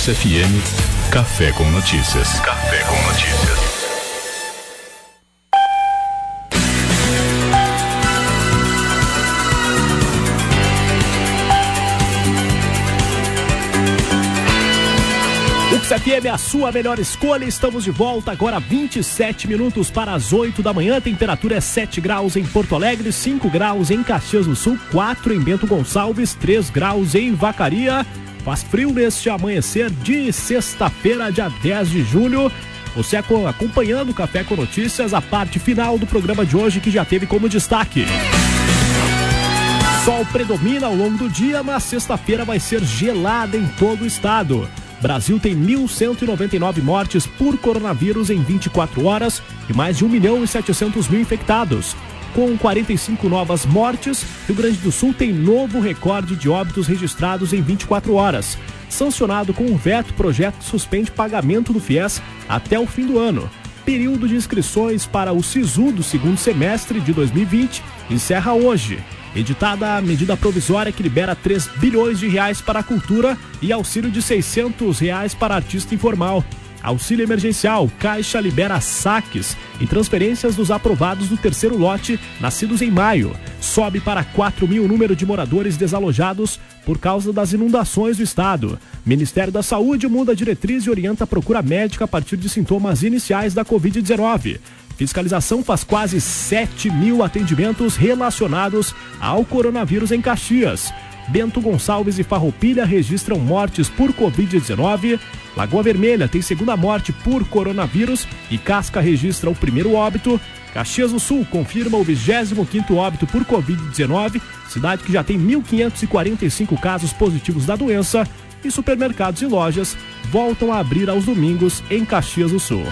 Ux FM, Café com Notícias. Café com Notícias. FM é a sua melhor escolha. Estamos de volta agora 27 minutos para as 8 da manhã. Temperatura é 7 graus em Porto Alegre, 5 graus em Caxias do Sul, 4 em Bento Gonçalves, 3 graus em Vacaria. Faz frio neste amanhecer de sexta-feira, dia 10 de julho. Você acompanhando o Café com Notícias, a parte final do programa de hoje que já teve como destaque. Sol predomina ao longo do dia, mas sexta-feira vai ser gelada em todo o estado. Brasil tem 1.199 mortes por coronavírus em 24 horas e mais de 1 milhão e 700 mil infectados. Com 45 novas mortes, Rio Grande do Sul tem novo recorde de óbitos registrados em 24 horas. Sancionado com um veto, projeto suspende pagamento do FIES até o fim do ano. Período de inscrições para o SISU do segundo semestre de 2020 encerra hoje editada a medida provisória que libera 3 bilhões de reais para a cultura e auxílio de 600 reais para artista informal. Auxílio emergencial, Caixa libera saques e transferências dos aprovados do terceiro lote, nascidos em maio. Sobe para 4 mil o número de moradores desalojados por causa das inundações do estado. Ministério da Saúde muda a diretriz e orienta a procura médica a partir de sintomas iniciais da Covid-19. Fiscalização faz quase 7 mil atendimentos relacionados ao coronavírus em Caxias. Bento Gonçalves e Farroupilha registram mortes por Covid-19. Lagoa Vermelha tem segunda morte por coronavírus e Casca registra o primeiro óbito. Caxias do Sul confirma o 25º óbito por Covid-19, cidade que já tem 1.545 casos positivos da doença e supermercados e lojas voltam a abrir aos domingos em Caxias do Sul.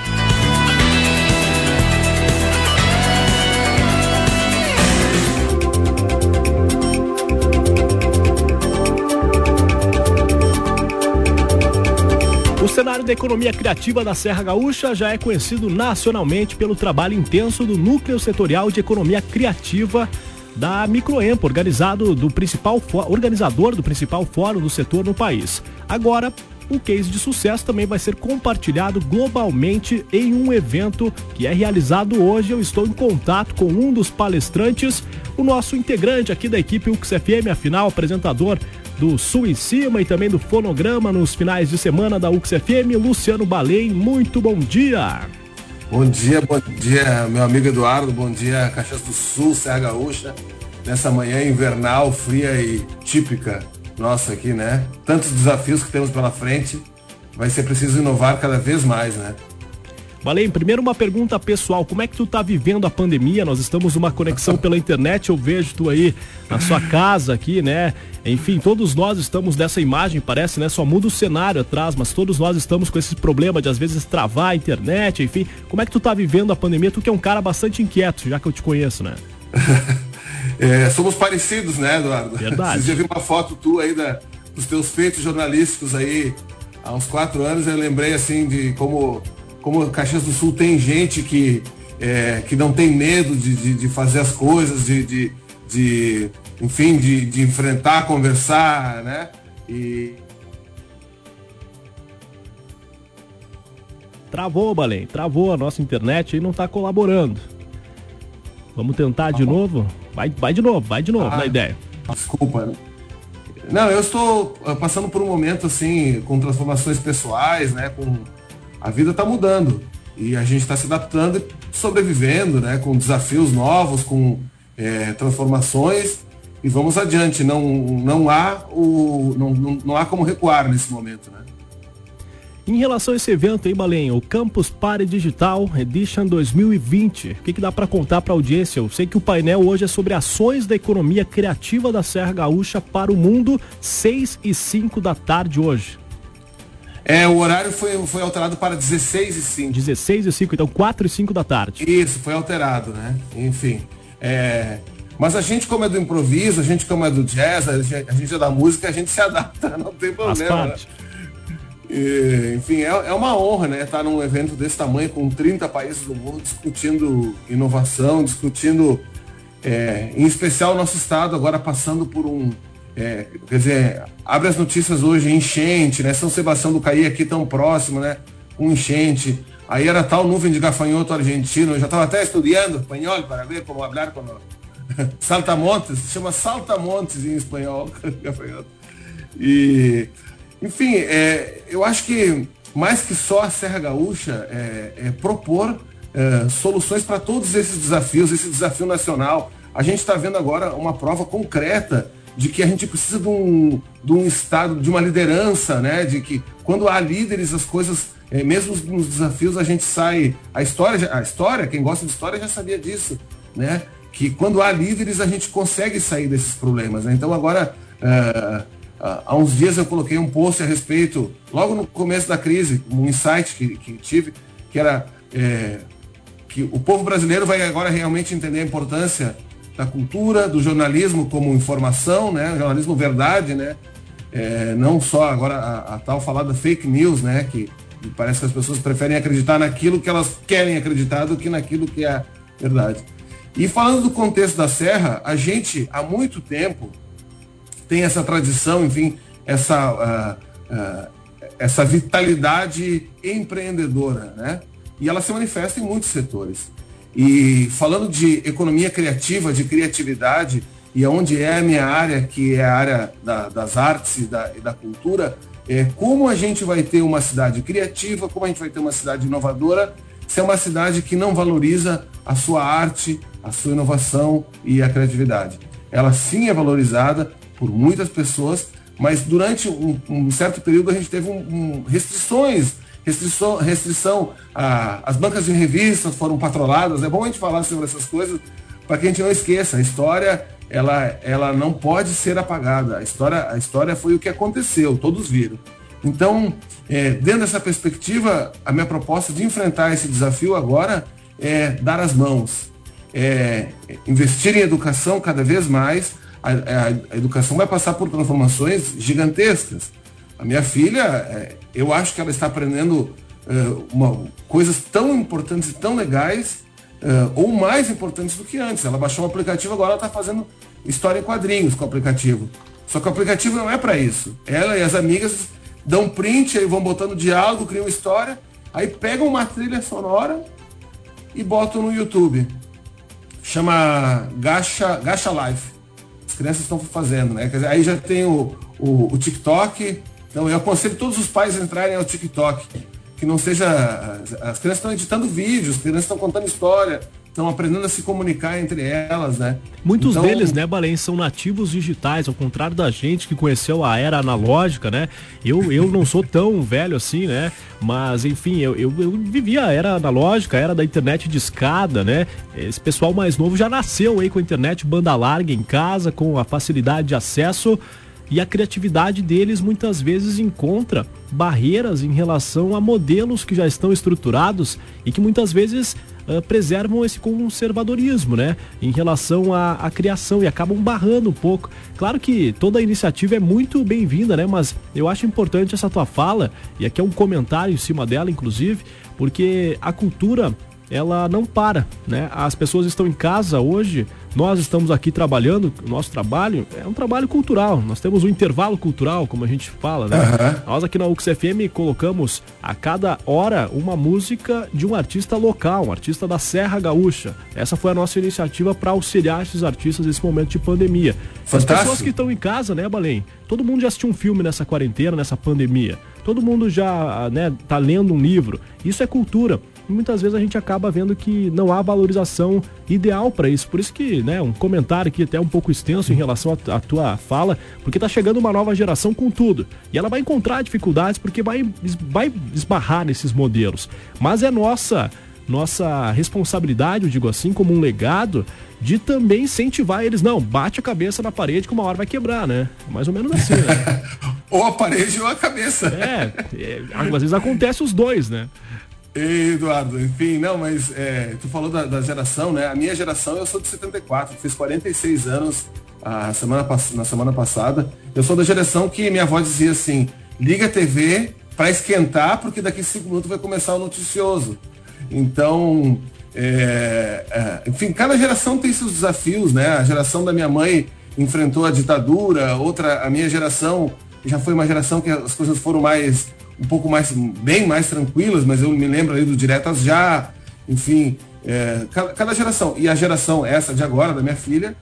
Cenário da economia criativa da Serra Gaúcha já é conhecido nacionalmente pelo trabalho intenso do Núcleo Setorial de Economia Criativa da Microempo, organizado do principal organizador do principal fórum do setor no país. Agora, o case de sucesso também vai ser compartilhado globalmente em um evento que é realizado hoje. Eu estou em contato com um dos palestrantes, o nosso integrante aqui da equipe UXFM, afinal, apresentador do Sul em Cima e também do Fonograma nos finais de semana da UXFM, Luciano Balém. Muito bom dia! Bom dia, bom dia, meu amigo Eduardo, bom dia, Caxias do Sul, Serra Gaúcha, nessa manhã invernal, fria e típica nossa aqui, né? Tantos desafios que temos pela frente, vai ser preciso inovar cada vez mais, né? Valém, primeiro uma pergunta pessoal, como é que tu tá vivendo a pandemia? Nós estamos numa conexão pela internet, eu vejo tu aí na sua casa aqui, né? Enfim, todos nós estamos nessa imagem, parece, né? Só muda o cenário atrás, mas todos nós estamos com esse problema de às vezes travar a internet, enfim. Como é que tu tá vivendo a pandemia? Tu que é um cara bastante inquieto, já que eu te conheço, né? é, somos parecidos, né, Eduardo? Verdade. Você já viu uma foto tua aí da, dos teus feitos jornalísticos aí há uns quatro anos, eu lembrei assim de como como Caxias do Sul tem gente que, é, que não tem medo de, de, de fazer as coisas, de, de, de enfim, de, de enfrentar, conversar, né? E, Travou, Balém, travou a nossa internet e não está colaborando. Vamos tentar de novo? Vai, vai de novo, vai de novo ah, na ideia. Desculpa. Não, eu estou ah, passando por um momento assim, com transformações pessoais, né? Com a vida está mudando e a gente está se adaptando e sobrevivendo, né, com desafios novos, com é, transformações e vamos adiante. Não, não, há o, não, não, não há como recuar nesse momento. Né? Em relação a esse evento aí, Balém, o Campus Party Digital Edition 2020, o que, que dá para contar para a audiência? Eu sei que o painel hoje é sobre ações da economia criativa da Serra Gaúcha para o mundo, 6 e 5 da tarde hoje. É, o horário foi, foi alterado para 16 e 5. 16 e 5, então 4 e 5 da tarde. Isso, foi alterado, né? Enfim. É... Mas a gente, como é do improviso, a gente, como é do jazz, a gente, a gente é da música, a gente se adapta, não tem problema. Né? E, enfim, é, é uma honra, né? Estar num evento desse tamanho, com 30 países do mundo, discutindo inovação, discutindo, é, em especial, o nosso estado agora passando por um É, quer dizer, abre as notícias hoje, enchente, né? São Sebastião do Caí aqui tão próximo, né? Um enchente. Aí era tal nuvem de gafanhoto argentino. Eu já estava até estudando espanhol para ver como falar com saltamontes. Se chama saltamontes em espanhol, gafanhoto. E, enfim, é, eu acho que mais que só a Serra Gaúcha é, é propor é, soluções para todos esses desafios, esse desafio nacional. A gente está vendo agora uma prova concreta de que a gente precisa de um, de um estado, de uma liderança, né? De que quando há líderes, as coisas, é, mesmo nos desafios, a gente sai. A história, a história, quem gosta de história já sabia disso, né? Que quando há líderes, a gente consegue sair desses problemas. Né? Então agora. É, há uns dias eu coloquei um post a respeito, logo no começo da crise, um insight que, que tive, que era é, que o povo brasileiro vai agora realmente entender a importância da cultura, do jornalismo como informação, né? Jornalismo verdade, né? É, não só agora a, a, tal falada fake news, né? Que parece que as pessoas preferem acreditar naquilo que elas querem acreditar do que naquilo que é verdade. E falando do contexto da Serra, a gente há muito tempo tem essa tradição, enfim, essa, uh, uh, essa vitalidade empreendedora, né? E ela se manifesta em muitos setores. E falando de economia criativa, de criatividade, e onde é a minha área, que é a área da, das artes e da, e da cultura, é como a gente vai ter uma cidade criativa, como a gente vai ter uma cidade inovadora, se é uma cidade que não valoriza a sua arte, a sua inovação e a criatividade. Ela sim é valorizada por muitas pessoas, mas durante um, um certo período a gente teve um, um, restrições restrição, restrição a, as bancas de revistas foram patroladas. É bom a gente falar sobre essas coisas para que a gente não esqueça. A história ela, ela não pode ser apagada. A história, a história foi o que aconteceu, todos viram. Então, é, dentro dessa perspectiva, a minha proposta de enfrentar esse desafio agora é dar as mãos, é investir em educação cada vez mais. A, a, educação vai passar por transformações gigantescas. A minha filha, é, eu acho que ela está aprendendo uh, uma, coisas tão importantes e tão legais, uh, ou mais importantes do que antes. Ela baixou um aplicativo, agora ela está fazendo história em quadrinhos com o aplicativo. Só que o aplicativo não é para isso. Ela e as amigas dão print, aí vão botando diálogo, criam história, aí pegam uma trilha sonora e botam no YouTube. Chama Gacha, Gacha Life. As crianças estão fazendo, né? Dizer, aí já tem o, o, o TikTok, então eu aconselho todos os pais a entrarem ao TikTok. Que não seja. As crianças estão editando vídeos, as crianças estão contando história, estão aprendendo a se comunicar entre elas, né? Muitos então... deles, né, Balen, são nativos digitais, ao contrário da gente que conheceu a era analógica, né? Eu, eu não sou tão velho assim, né? Mas, enfim, eu, eu, eu vivi a era analógica, a era da internet de escada, né? Esse pessoal mais novo já nasceu aí com a internet banda larga em casa, com a facilidade de acesso e a criatividade deles muitas vezes encontra barreiras em relação a modelos que já estão estruturados e que muitas vezes uh, preservam esse conservadorismo, né? Em relação à, criação e acabam barrando um pouco. Claro que toda iniciativa é muito bem-vinda, né? Mas eu acho importante essa tua fala, e aqui é um comentário em cima dela, inclusive, porque a cultura ela não para, né? As pessoas estão em casa hoje, nós estamos aqui trabalhando, o nosso trabalho é um trabalho cultural, nós temos um intervalo cultural, como a gente fala, né? Uhum. Nós aqui na UXFM colocamos a cada hora uma música de um artista local, um artista da Serra Gaúcha. Essa foi a nossa iniciativa para auxiliar esses artistas nesse momento de pandemia. Fantástico. As pessoas que estão em casa, né, Balém? Todo mundo já assistiu um filme nessa quarentena, nessa pandemia. Todo mundo já, né, tá lendo um livro. Isso é cultura muitas vezes a gente acaba vendo que não há valorização ideal para isso. Por isso que, né, um comentário aqui até um pouco extenso em relação à tua fala, porque tá chegando uma nova geração com tudo. E ela vai encontrar dificuldades porque vai, vai esbarrar nesses modelos. Mas é nossa nossa responsabilidade, eu digo assim, como um legado, de também incentivar eles. Não, bate a cabeça na parede que uma hora vai quebrar, né? Mais ou menos assim, né? ou a parede ou a cabeça. É, é, às vezes acontece os dois, né? Eduardo, enfim, não, mas é, tu falou da, da, geração, né? A minha geração, eu sou de 74, fiz 46 anos a semana, na semana passada. Eu sou da geração que minha avó dizia assim, liga a TV para esquentar, porque daqui cinco minutos vai começar o noticioso. Então, é, é, enfim, cada geração tem seus desafios, né? A geração da minha mãe enfrentou a ditadura, outra, a minha geração já foi uma geração que as coisas foram mais, um pouco mais, bem mais tranquilas, mas eu me lembro ali do Diretas Já, enfim, é, cada, cada, geração. E a geração essa de agora, da minha filha,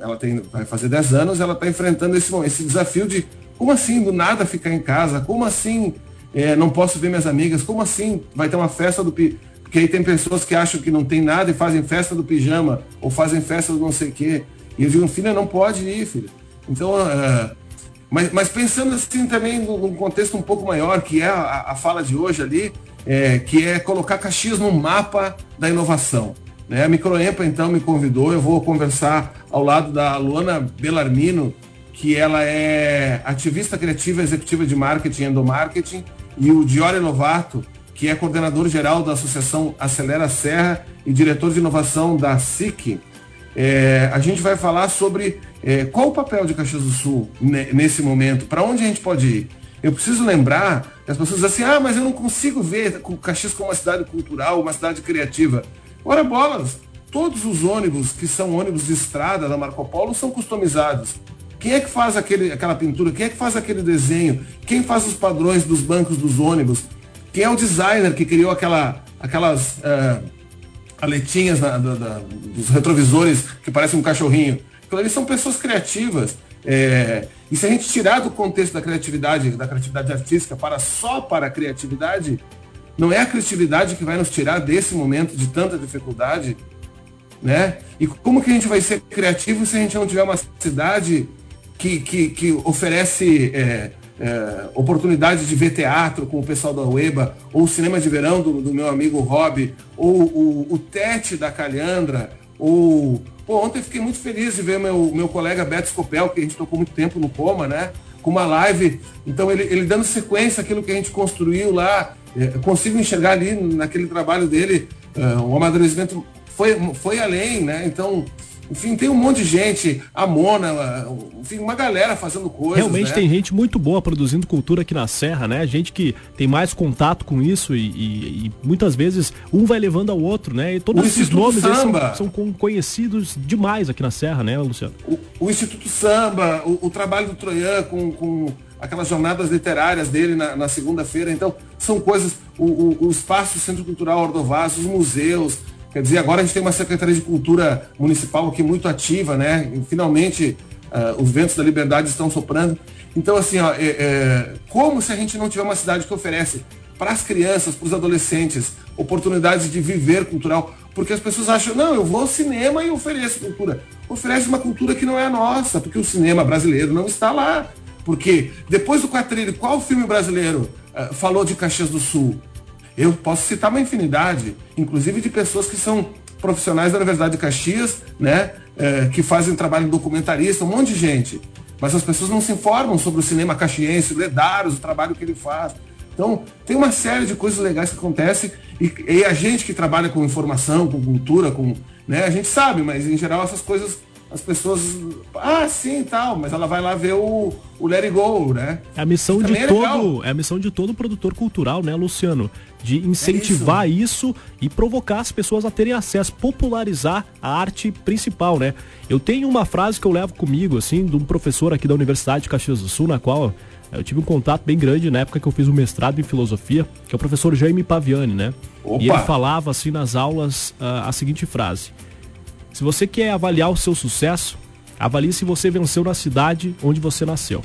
ela tem, vai fazer 10 anos, ela está enfrentando esse, esse desafio de como assim do nada ficar em casa? Como assim é, não posso ver minhas amigas? Como assim vai ter uma festa do porque aí tem pessoas que acham que não tem nada e fazem festa do pijama ou fazem festa do não sei o quê. E eu digo, filha, não pode ir, filha. Então, uh, mas, mas, pensando assim também num contexto um pouco maior, que é a, a fala de hoje ali, é, que é colocar Caxias no mapa da inovação. Né? A Microempa, então, me convidou, eu vou conversar ao lado da Luana Belarmino, que ela é ativista criativa executiva de marketing e endomarketing, e o Diore Lovato, que é coordenador geral da Associação Acelera Serra e diretor de inovação da SIC. É, a gente vai falar sobre é, qual o papel de Caxias do Sul nesse momento, para onde a gente pode ir. Eu preciso lembrar que as pessoas dizem assim, ah, mas eu não consigo ver Caxias como uma cidade cultural, uma cidade criativa. Ora bolas, todos os ônibus que são ônibus de estrada da Marco Polo são customizados. Quem é que faz aquele, aquela pintura? Quem é que faz aquele desenho? Quem faz os padrões dos bancos dos ônibus? Quem é o designer que criou aquela, aquelas uh, aletinhas na, da, da, dos retrovisores que parecem um cachorrinho? Então, eles são pessoas criativas. É, e se a gente tirar do contexto da criatividade, da criatividade artística, para só para a criatividade, não é a criatividade que vai nos tirar desse momento de tanta dificuldade, né? E como que a gente vai ser criativo se a gente não tiver uma cidade que, que, que oferece é, é, oportunidade de ver teatro com o pessoal da UEBA, ou o cinema de verão do, do meu amigo Rob, ou o, o Tete da Calhandra, ou. Pô, ontem fiquei muito feliz de ver meu, meu colega Beto Scopel, que a gente tocou muito tempo no coma, né? Com uma live. Então, ele, ele dando sequência àquilo que a gente construiu lá. É, consigo enxergar ali naquele trabalho dele uh, o amadurecimento foi, foi além, né? Então, enfim, tem um monte de gente, a Mona, enfim, uma galera fazendo coisas. Realmente né? tem gente muito boa produzindo cultura aqui na Serra, né? Gente que tem mais contato com isso e, e, e muitas vezes um vai levando ao outro, né? E todos o esses Instituto nomes são, são, conhecidos demais aqui na Serra, né, Luciano? O, o Instituto Samba, o, o, trabalho do Troian com, com aquelas jornadas literárias dele na, na segunda-feira. Então, são coisas, o, o, o espaço Centro Cultural Ordovaz, os museus, Quer dizer, agora a gente tem uma Secretaria de Cultura Municipal aqui muito ativa, né? E, finalmente uh, os ventos da liberdade estão soprando. Então, assim, ó, é, é, como se a gente não tiver uma cidade que oferece para as crianças, para os adolescentes, oportunidades de viver cultural, porque as pessoas acham, não, eu vou ao cinema e ofereço cultura. Oferece uma cultura que não é a nossa, porque o cinema brasileiro não está lá. Porque depois do quadrilho, qual filme brasileiro uh, falou de Caxias do Sul? Eu posso citar uma infinidade, inclusive de pessoas que são profissionais da Universidade de Caxias, né, é, que fazem trabalho documentarista, um monte de gente. Mas as pessoas não se informam sobre o cinema caxiense, o Ledaros, o trabalho que ele faz. Então, tem uma série de coisas legais que acontecem e, e, a gente que trabalha com informação, com cultura, com, né, a gente sabe, mas em geral essas coisas as pessoas, ah, sim, tal, mas ela vai lá ver o, o Let It Go, né? É a missão de é todo, é a missão de todo produtor cultural, né, Luciano? De incentivar é isso. isso. e provocar as pessoas a terem acesso, popularizar a arte principal, né? Eu tenho uma frase que eu levo comigo, assim, de um professor aqui da Universidade de Caxias do Sul, na qual eu tive um contato bem grande na época que eu fiz o mestrado em filosofia, que é o professor Jaime Paviani, né? Opa. E ele falava assim nas aulas uh, a seguinte frase: se você quer avaliar o seu sucesso, avalie se você venceu na cidade onde você nasceu.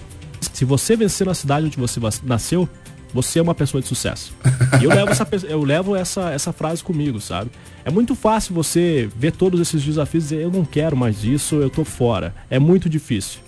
Se você vencer na cidade onde você nasceu, você é uma pessoa de sucesso. E eu levo essa, eu levo essa, essa frase comigo, sabe? É muito fácil você ver todos esses desafios e dizer, eu não quero mais disso, eu tô fora. É muito difícil.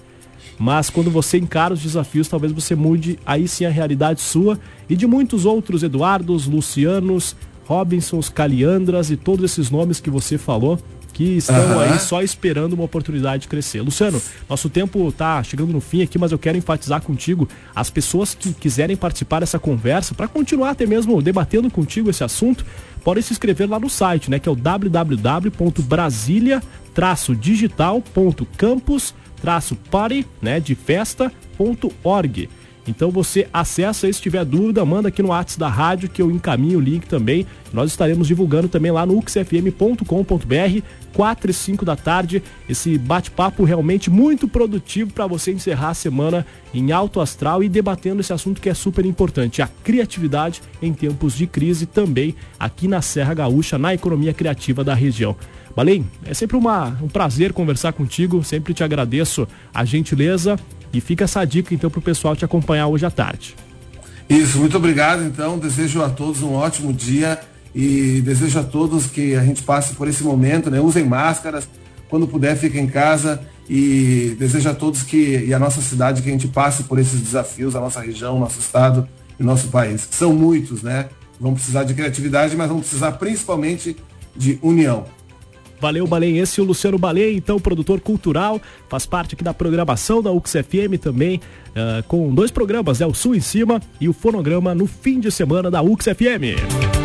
Mas quando você encara os desafios, talvez você mude aí sim a realidade sua e de muitos outros Eduardos, Lucianos, Robinsons, Caliandras e todos esses nomes que você falou que estão uhum. aí só esperando uma oportunidade de crescer. Luciano, nosso tempo está chegando no fim aqui, mas eu quero enfatizar contigo as pessoas que quiserem participar dessa conversa, para continuar até mesmo debatendo contigo esse assunto, podem se inscrever lá no site, né, que é o www.brasilia-digital.campus-party, né, de festa.org. Então você acessa aí, se tiver dúvida, manda aqui no WhatsApp da rádio que eu encaminho o link também. Nós estaremos divulgando também lá no uxfm.com.br, 4 e 5 da tarde. Esse bate-papo realmente muito produtivo para você encerrar a semana em alto astral e debatendo esse assunto que é super importante, a criatividade em tempos de crise também aqui na Serra Gaúcha, na economia criativa da região. Balém, é sempre uma, um prazer conversar contigo, sempre te agradeço a gentileza e fica essa dica então para o pessoal te acompanhar hoje à tarde. Isso, muito obrigado então, desejo a todos um ótimo dia e desejo a todos que a gente passe por esse momento, né? Usem máscaras, quando puder fiquem em casa e desejo a todos que e a nossa cidade que a gente passe por esses desafios, a nossa região, nosso estado e nosso país. São muitos, né? Vão precisar de criatividade, mas vão precisar principalmente de união. Valeu, Balém. Esse é o Luciano Balém, então, produtor cultural, faz parte aqui da programação da UXFM também, uh, com dois programas, é o Sul em Cima e o Fonograma no fim de semana da UXFM.